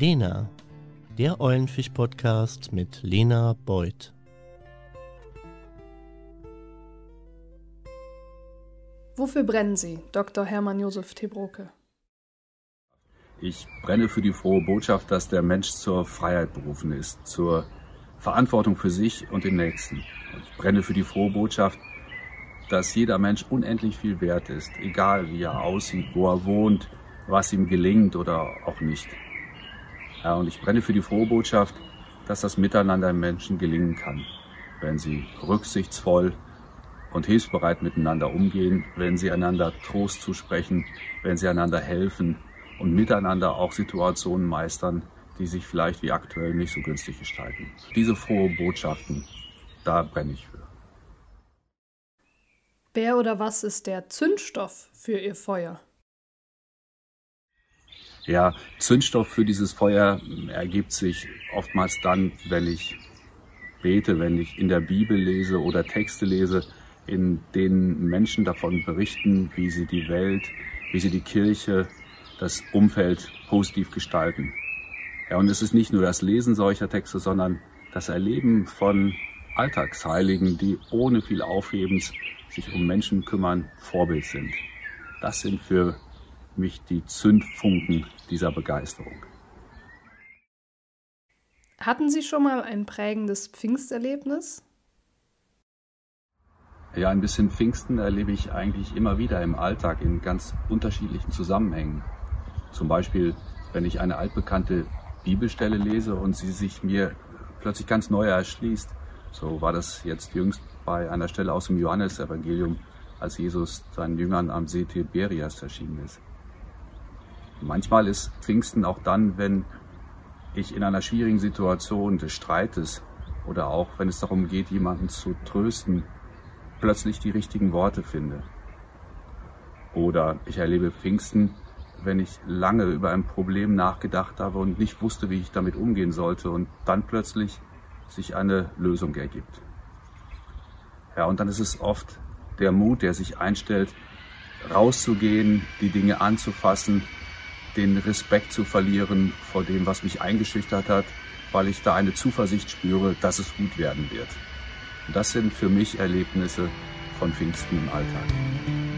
Lena, der Eulenfisch-Podcast mit Lena Beuth. Wofür brennen Sie, Dr. Hermann Josef Tebroke? Ich brenne für die frohe Botschaft, dass der Mensch zur Freiheit berufen ist, zur Verantwortung für sich und den Nächsten. Ich brenne für die frohe Botschaft, dass jeder Mensch unendlich viel wert ist, egal wie er aussieht, wo er wohnt, was ihm gelingt oder auch nicht. Ja, und ich brenne für die frohe Botschaft, dass das Miteinander im Menschen gelingen kann, wenn sie rücksichtsvoll und hilfsbereit miteinander umgehen, wenn sie einander Trost zusprechen, wenn sie einander helfen und miteinander auch Situationen meistern, die sich vielleicht wie aktuell nicht so günstig gestalten. Diese frohe Botschaften, da brenne ich für. Wer oder was ist der Zündstoff für Ihr Feuer? Ja, Zündstoff für dieses Feuer ergibt sich oftmals dann, wenn ich bete, wenn ich in der Bibel lese oder Texte lese, in denen Menschen davon berichten, wie sie die Welt, wie sie die Kirche, das Umfeld positiv gestalten. Ja, und es ist nicht nur das Lesen solcher Texte, sondern das Erleben von Alltagsheiligen, die ohne viel Aufhebens sich um Menschen kümmern, Vorbild sind. Das sind für mich die Zündfunken dieser Begeisterung. Hatten Sie schon mal ein prägendes Pfingsterlebnis? Ja, ein bisschen Pfingsten erlebe ich eigentlich immer wieder im Alltag in ganz unterschiedlichen Zusammenhängen. Zum Beispiel, wenn ich eine altbekannte Bibelstelle lese und sie sich mir plötzlich ganz neu erschließt. So war das jetzt jüngst bei einer Stelle aus dem Johannesevangelium, als Jesus seinen Jüngern am See Tiberias erschienen ist. Manchmal ist Pfingsten auch dann, wenn ich in einer schwierigen Situation des Streites oder auch wenn es darum geht, jemanden zu trösten, plötzlich die richtigen Worte finde. Oder ich erlebe Pfingsten, wenn ich lange über ein Problem nachgedacht habe und nicht wusste, wie ich damit umgehen sollte und dann plötzlich sich eine Lösung ergibt. Ja, und dann ist es oft der Mut, der sich einstellt, rauszugehen, die Dinge anzufassen, den Respekt zu verlieren vor dem, was mich eingeschüchtert hat, weil ich da eine Zuversicht spüre, dass es gut werden wird. Das sind für mich Erlebnisse von Pfingsten im Alltag.